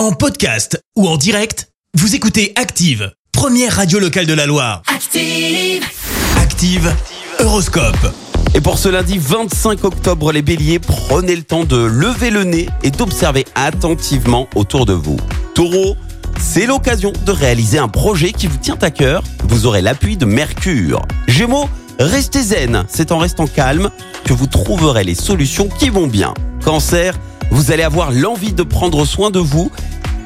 En podcast ou en direct, vous écoutez Active, première radio locale de la Loire. Active. Active, Horoscope. Et pour ce lundi 25 octobre, les béliers, prenez le temps de lever le nez et d'observer attentivement autour de vous. Taureau, c'est l'occasion de réaliser un projet qui vous tient à cœur. Vous aurez l'appui de Mercure. Gémeaux, restez zen. C'est en restant calme que vous trouverez les solutions qui vont bien. Cancer, vous allez avoir l'envie de prendre soin de vous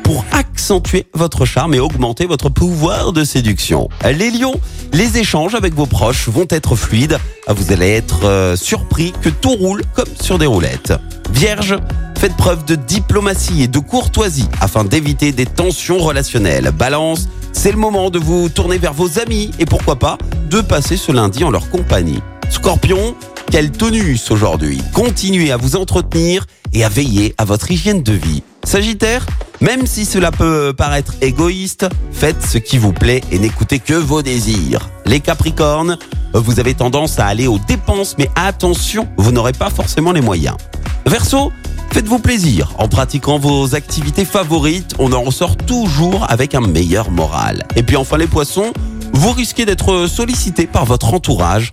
pour accentuer votre charme et augmenter votre pouvoir de séduction. Les lions, les échanges avec vos proches vont être fluides. Vous allez être euh, surpris que tout roule comme sur des roulettes. Vierge, faites preuve de diplomatie et de courtoisie afin d'éviter des tensions relationnelles. Balance, c'est le moment de vous tourner vers vos amis et pourquoi pas de passer ce lundi en leur compagnie. Scorpion, quel tonus aujourd'hui. Continuez à vous entretenir et à veiller à votre hygiène de vie. Sagittaire, même si cela peut paraître égoïste, faites ce qui vous plaît et n'écoutez que vos désirs. Les Capricornes, vous avez tendance à aller aux dépenses, mais attention, vous n'aurez pas forcément les moyens. Verseau, faites-vous plaisir. En pratiquant vos activités favorites, on en ressort toujours avec un meilleur moral. Et puis enfin les poissons, vous risquez d'être sollicité par votre entourage.